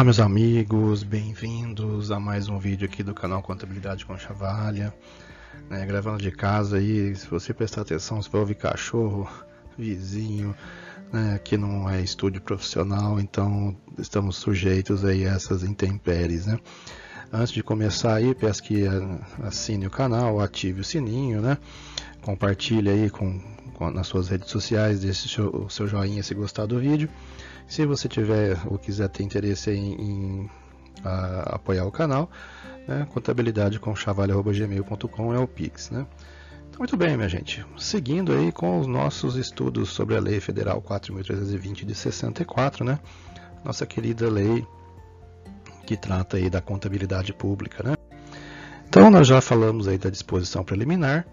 Olá meus amigos, bem-vindos a mais um vídeo aqui do canal Contabilidade com Chavalha. Né, gravando de casa aí, se você prestar atenção, você vai ouvir cachorro, vizinho, né, aqui não é estúdio profissional, então estamos sujeitos aí a essas intempéries, né. Antes de começar aí, peço que assine o canal, ative o sininho, né, compartilhe aí com nas suas redes sociais, deixe o seu, joinha se gostar do vídeo. Se você tiver ou quiser ter interesse em, em a, apoiar o canal, né, contabilidade com é o Pix. Né? Então, muito bem, minha gente. Seguindo aí com os nossos estudos sobre a Lei Federal 4.320 de 64, né? nossa querida lei que trata aí da contabilidade pública. Né? Então, nós já falamos aí da disposição preliminar,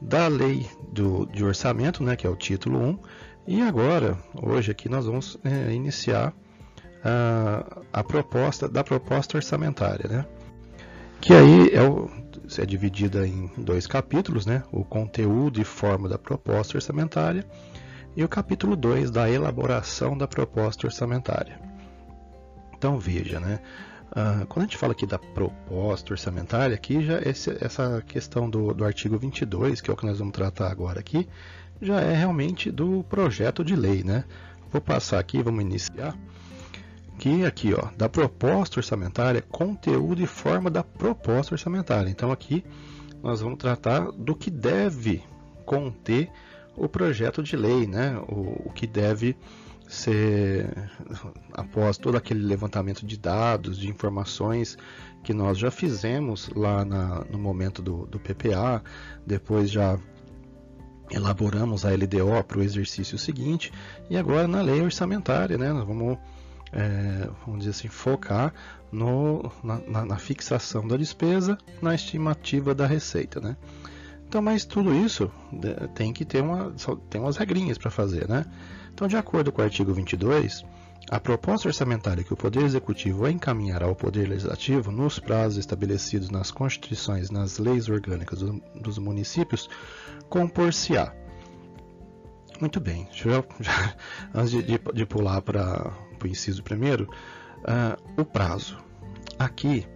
da lei do, de orçamento, né, que é o título 1, e agora, hoje aqui nós vamos é, iniciar a, a, proposta da proposta orçamentária, né? Que aí é, o, é dividida em dois capítulos, né? O conteúdo e forma da proposta orçamentária e o capítulo 2 da elaboração da proposta orçamentária. Então veja, né? Uh, quando a gente fala aqui da proposta orçamentária, aqui já esse, essa questão do, do artigo 22, que é o que nós vamos tratar agora aqui, já é realmente do projeto de lei, né? Vou passar aqui, vamos iniciar. Que aqui, ó, da proposta orçamentária, conteúdo e forma da proposta orçamentária. Então aqui nós vamos tratar do que deve conter o projeto de lei, né? O, o que deve ser após todo aquele levantamento de dados, de informações que nós já fizemos lá na, no momento do, do PPA, depois já elaboramos a LDO para o exercício seguinte e agora na lei orçamentária, né, nós vamos, é, vamos dizer assim, focar no, na, na, fixação da despesa, na estimativa da receita. Né. Então, mas tudo isso tem que ter uma, tem umas regrinhas para fazer. Né. Então, de acordo com o artigo 22, a proposta orçamentária que o Poder Executivo encaminhará ao Poder Legislativo nos prazos estabelecidos nas constituições nas leis orgânicas do, dos municípios compor-se-á. Muito bem, já, antes de, de, de pular para o inciso primeiro, uh, o prazo. Aqui,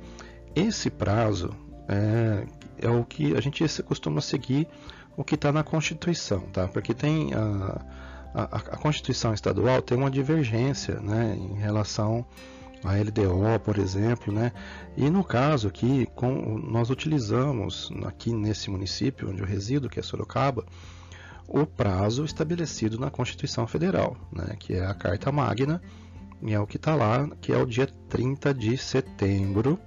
esse prazo é, é, o que a gente costuma seguir o que está na Constituição, tá? Porque tem a a, a, Constituição Estadual tem uma divergência né, em relação à LDO, por exemplo, né? E no caso aqui, com, nós utilizamos aqui nesse município onde eu resido, que é Sorocaba, o prazo estabelecido na Constituição Federal, né, que é a Carta Magna, e é o que está lá, que é o dia 30 de setembro,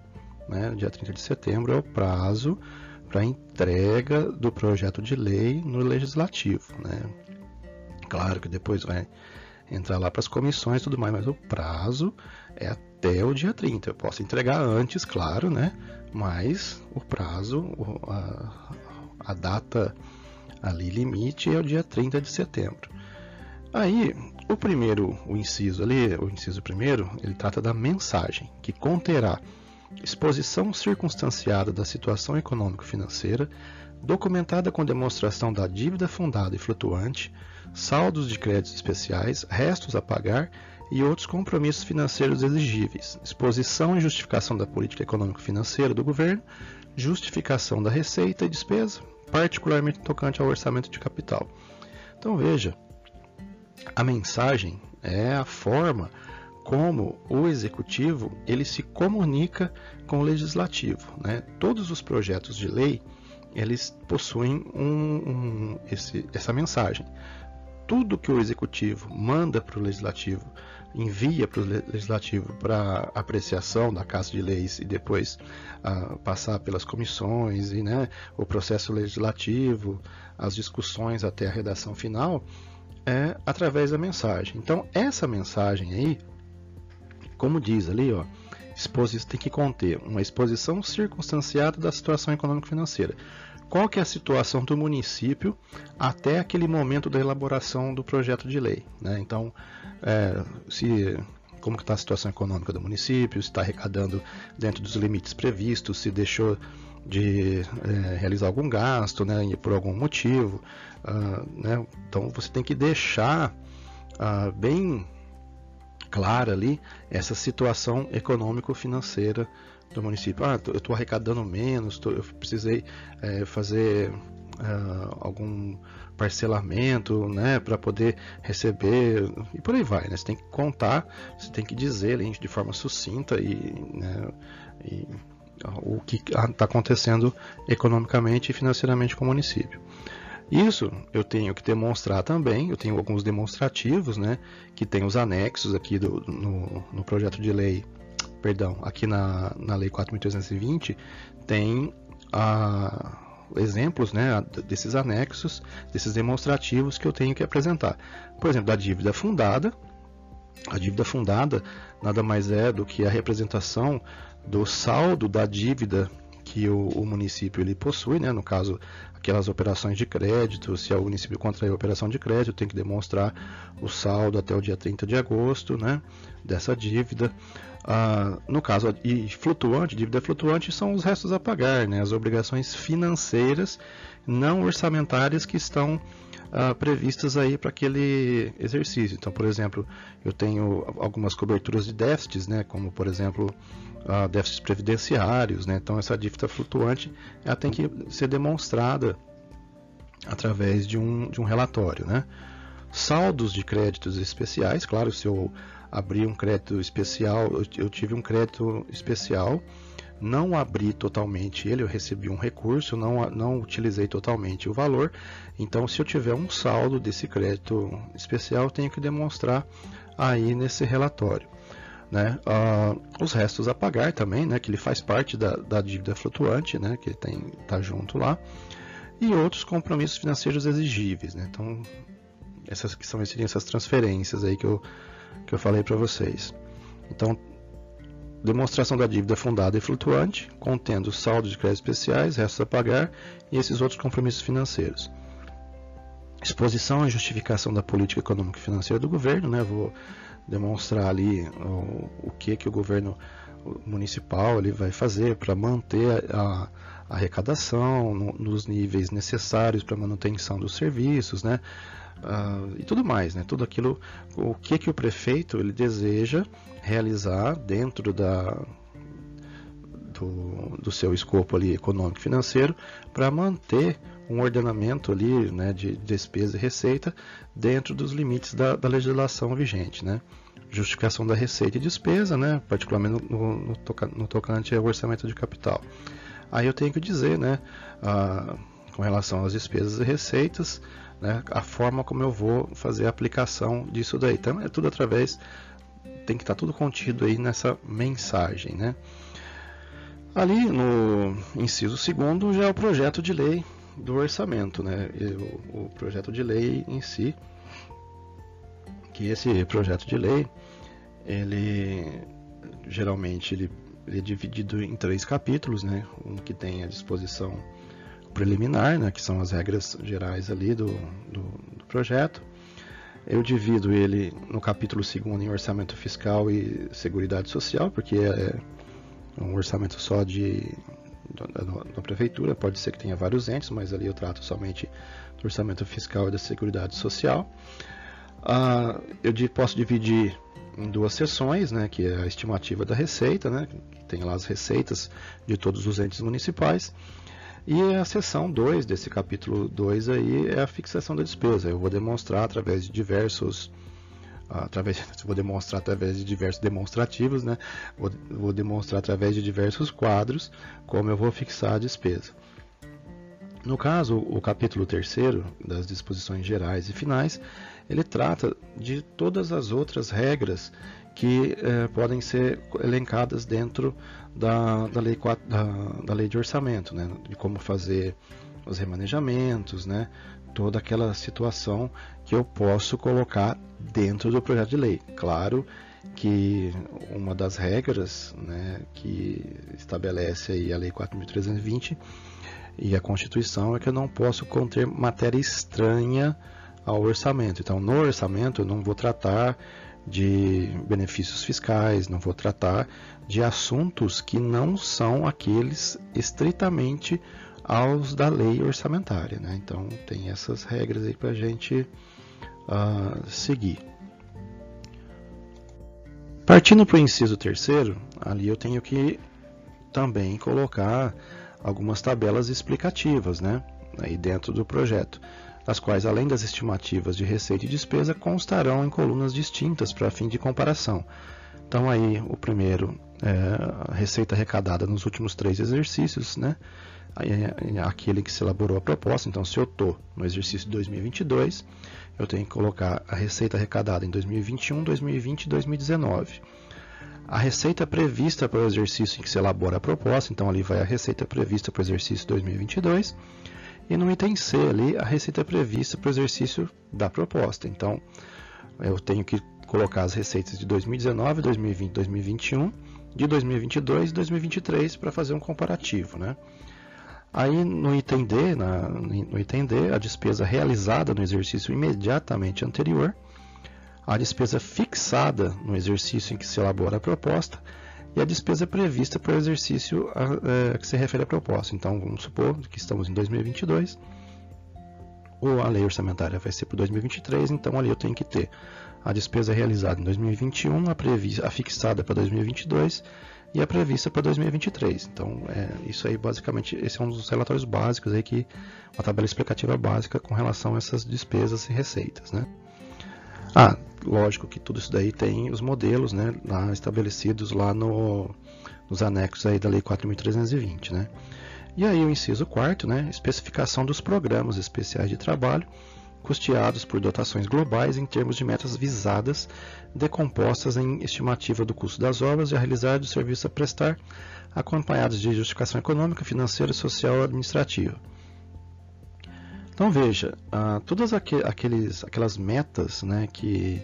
né, dia 30 de setembro é o prazo para entrega do projeto de lei no Legislativo. Né? Claro que depois vai entrar lá para as comissões e tudo mais, mas o prazo é até o dia 30. Eu posso entregar antes, claro, né? Mas o prazo, a, a data ali limite é o dia 30 de setembro. Aí, o primeiro, o inciso ali, o inciso primeiro, ele trata da mensagem, que conterá exposição circunstanciada da situação econômico-financeira, documentada com demonstração da dívida fundada e flutuante, saldos de créditos especiais, restos a pagar e outros compromissos financeiros exigíveis, exposição e justificação da política econômico-financeira do governo, justificação da receita e despesa, particularmente tocante ao orçamento de capital. Então veja, a mensagem é a forma como o executivo ele se comunica com o legislativo. Né? Todos os projetos de lei eles possuem um, um, esse, essa mensagem tudo que o executivo manda para o legislativo, envia para o legislativo para apreciação da Casa de Leis e depois uh, passar pelas comissões e né, o processo legislativo, as discussões até a redação final, é através da mensagem. Então, essa mensagem aí, como diz ali, ó, tem que conter uma exposição circunstanciada da situação econômico-financeira qual que é a situação do município até aquele momento da elaboração do projeto de lei. Né? Então, é, se como está a situação econômica do município, se está arrecadando dentro dos limites previstos, se deixou de é, realizar algum gasto, né, por algum motivo. Uh, né? Então você tem que deixar uh, bem clara ali essa situação econômico-financeira do município. Ah, eu estou arrecadando menos, tô, eu precisei é, fazer uh, algum parcelamento, né, para poder receber e por aí vai, né? Você tem que contar, você tem que dizer de forma sucinta e, né, e o que está acontecendo economicamente e financeiramente com o município. Isso eu tenho que demonstrar também, eu tenho alguns demonstrativos, né, que tem os anexos aqui do, no, no projeto de lei, perdão, aqui na, na lei 4.320, tem a, exemplos né, desses anexos, desses demonstrativos que eu tenho que apresentar. Por exemplo, da dívida fundada. A dívida fundada nada mais é do que a representação do saldo da dívida que o, o município ele possui, né? no caso, aquelas operações de crédito, se o município contrair operação de crédito, tem que demonstrar o saldo até o dia 30 de agosto né? dessa dívida. Ah, no caso, e flutuante, dívida flutuante são os restos a pagar, né? as obrigações financeiras não orçamentárias que estão ah, previstas aí para aquele exercício. Então, por exemplo, eu tenho algumas coberturas de déficits, né? como por exemplo uh, déficits previdenciários, né? então essa dívida flutuante ela tem que ser demonstrada através de um, de um relatório. Né? Saldos de créditos especiais, claro, se eu abri um crédito especial, eu, tive um crédito especial, não abri totalmente ele, eu recebi um recurso, não, não utilizei totalmente o valor, então se eu tiver um saldo desse crédito especial, tenho que demonstrar aí nesse relatório. Né? Uh, os restos a pagar também, né? que ele faz parte da, da dívida flutuante, né? que está junto lá, e outros compromissos financeiros exigíveis. Né? Então, essas que são essas transferências aí que eu que eu falei para vocês. Então, demonstração da dívida fundada e flutuante, contendo saldo de créditos especiais, restos a pagar e esses outros compromissos financeiros. Exposição e justificação da política econômica e financeira do governo, né? Vou demonstrar ali o, o que que o governo municipal ele vai fazer para manter a, a arrecadação no, nos níveis necessários para manutenção dos serviços, né? Uh, e tudo mais, né? Tudo aquilo, o que que o prefeito ele deseja realizar dentro da do, do seu escopo ali econômico financeiro para manter um ordenamento ali né, de despesa e receita dentro dos limites da, da legislação vigente, né? Justificação da receita e despesa, né? Particularmente no, no, no tocante ao orçamento de capital. Aí eu tenho que dizer, né? Ah, com relação às despesas e receitas, né, a forma como eu vou fazer a aplicação disso daí. Então é tudo através, tem que estar tudo contido aí nessa mensagem. Né? Ali no inciso segundo já é o projeto de lei do orçamento, né? O, o projeto de lei em si, que esse projeto de lei, ele geralmente ele, ele é dividido em três capítulos, né? Um que tem a disposição preliminar, né, que são as regras gerais ali do, do, do projeto. Eu divido ele no capítulo 2 em orçamento fiscal e seguridade social, porque é um orçamento só de da, prefeitura, pode ser que tenha vários entes, mas ali eu trato somente do orçamento fiscal e da seguridade social. Ah, eu posso dividir em duas seções, né, que é a estimativa da receita, né, que tem lá as receitas de todos os entes municipais, e a seção 2 desse capítulo 2 aí é a fixação da despesa. Eu vou demonstrar através de diversos através vou demonstrar através de diversos demonstrativos, né? Vou, vou demonstrar através de diversos quadros como eu vou fixar a despesa. No caso, o capítulo 3 das disposições gerais e finais, ele trata de todas as outras regras que eh, podem ser elencadas dentro da, da, lei, da, da lei de orçamento, né? de como fazer os remanejamentos, né? toda aquela situação que eu posso colocar dentro do projeto de lei. Claro que uma das regras né, que estabelece aí a Lei 4.320 e a Constituição é que eu não posso conter matéria estranha ao orçamento. Então, no orçamento, eu não vou tratar de benefícios fiscais, não vou tratar de assuntos que não são aqueles estritamente aos da lei orçamentária. Né? Então, tem essas regras aí para a gente uh, seguir. Partindo para o inciso terceiro, ali eu tenho que também colocar algumas tabelas explicativas, né? Aí dentro do projeto, as quais, além das estimativas de receita e despesa, constarão em colunas distintas para fim de comparação. Então aí o primeiro é receita arrecadada nos últimos três exercícios, né? É aquele que se elaborou a proposta. Então, se eu estou no exercício de 2022, eu tenho que colocar a receita arrecadada em 2021, 2020 e 2019. A receita prevista para o exercício em que se elabora a proposta, então ali vai a receita prevista para o exercício 2022. E no item C ali, a receita prevista para o exercício da proposta. Então, eu tenho que colocar as receitas de 2019, 2020, 2021, de 2022 e 2023 para fazer um comparativo, né? Aí no item D, na, no item D, a despesa realizada no exercício imediatamente anterior, a despesa fixada no exercício em que se elabora a proposta e a despesa prevista para o exercício a, é, que se refere à proposta. Então, vamos supor que estamos em 2022, ou a lei orçamentária vai ser para 2023, então ali eu tenho que ter a despesa realizada em 2021, a, prevista, a fixada para 2022 e a prevista para 2023. Então, é, isso aí basicamente, esse é um dos relatórios básicos aí que uma tabela explicativa básica com relação a essas despesas e receitas, né? Ah, lógico que tudo isso daí tem os modelos, né, lá estabelecidos lá no, nos anexos aí da Lei 4.320, né? E aí o inciso quarto, né, especificação dos programas especiais de trabalho custeados por dotações globais em termos de metas visadas, decompostas em estimativa do custo das obras e a realizar do serviço a prestar, acompanhados de justificação econômica, financeira, social ou administrativa. Então veja, uh, todas aqueles, aquelas metas né, que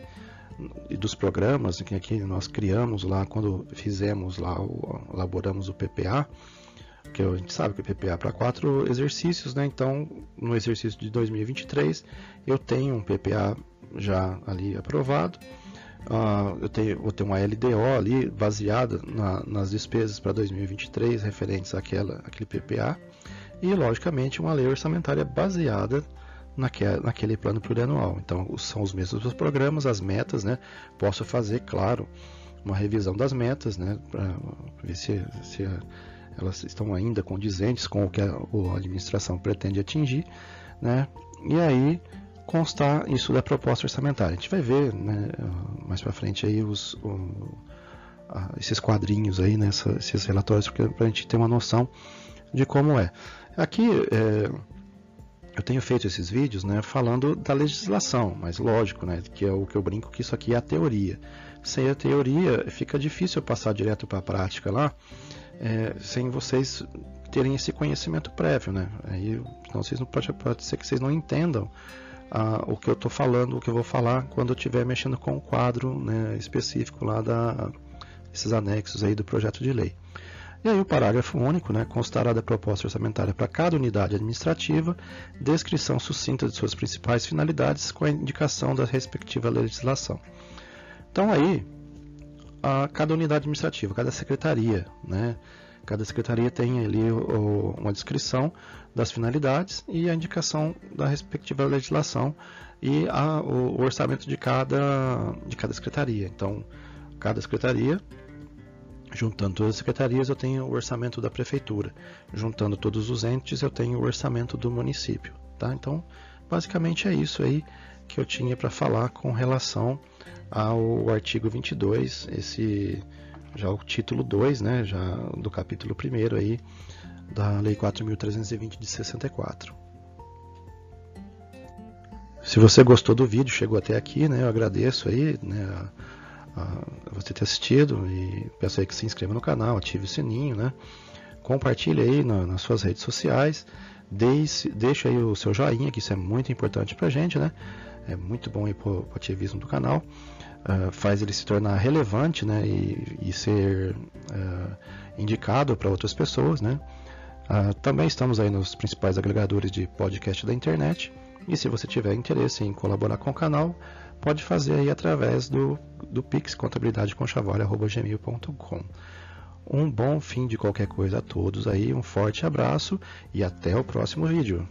dos programas que aqui nós criamos lá quando fizemos lá, elaboramos o PPA, que a gente sabe que o PPA é para quatro exercícios, né? Então, no exercício de 2023, eu tenho um PPA já ali aprovado. Uh, eu tenho, vou ter uma LDO ali baseada na, nas despesas para 2023 referentes àquela, àquele PPA e, logicamente, uma lei orçamentária baseada naquele, plano plurianual. Então, são os mesmos programas, as metas, né? Posso fazer, claro, uma revisão das metas, né? Para ver se, se elas estão ainda condizentes com o que a, a administração pretende atingir, né? E aí constar isso da proposta orçamentária. A gente vai ver né, mais para frente aí os, o, esses quadrinhos aí, né, esses relatórios, para a gente ter uma noção de como é. Aqui é, eu tenho feito esses vídeos né, falando da legislação, mas lógico, né, que é o que eu brinco que isso aqui é a teoria. Sem a teoria fica difícil passar direto para a prática lá é, sem vocês terem esse conhecimento prévio, né? Aí, não, vocês não pode, pode ser que vocês não entendam ah, o que eu estou falando, o que eu vou falar quando eu estiver mexendo com o quadro né, específico lá da esses anexos aí do projeto de lei. E aí o parágrafo único, né, constará da proposta orçamentária para cada unidade administrativa, descrição sucinta de suas principais finalidades com a indicação da respectiva legislação. Então aí a cada unidade administrativa, cada secretaria, né? Cada secretaria tem ali o, uma descrição das finalidades e a indicação da respectiva legislação e a, o, o, orçamento de cada, de cada secretaria. Então, cada secretaria, juntando todas as secretarias, eu tenho o orçamento da prefeitura. Juntando todos os entes, eu tenho o orçamento do município. Tá? Então, basicamente é isso aí que eu tinha para falar com relação ao artigo 22, esse já o título 2, né, já do capítulo 1 aí da Lei 4320 de 64. Se você gostou do vídeo, chegou até aqui, né, eu agradeço aí, né, a, a você ter assistido e peço aí que se inscreva no canal, ative o sininho, né, compartilhe aí na, nas suas redes sociais, deixe, deixe aí o seu joinha, que isso é muito importante pra gente, né, é muito bom aí pro, pro ativismo do canal uh, faz ele se tornar relevante né, e, e ser uh, indicado para outras pessoas. Né? Uh, também estamos aí nos principais agregadores de podcast da internet. E se você tiver interesse em colaborar com o canal, pode fazer aí através do, do pix Um bom fim de qualquer coisa a todos aí, um forte abraço e até o próximo vídeo.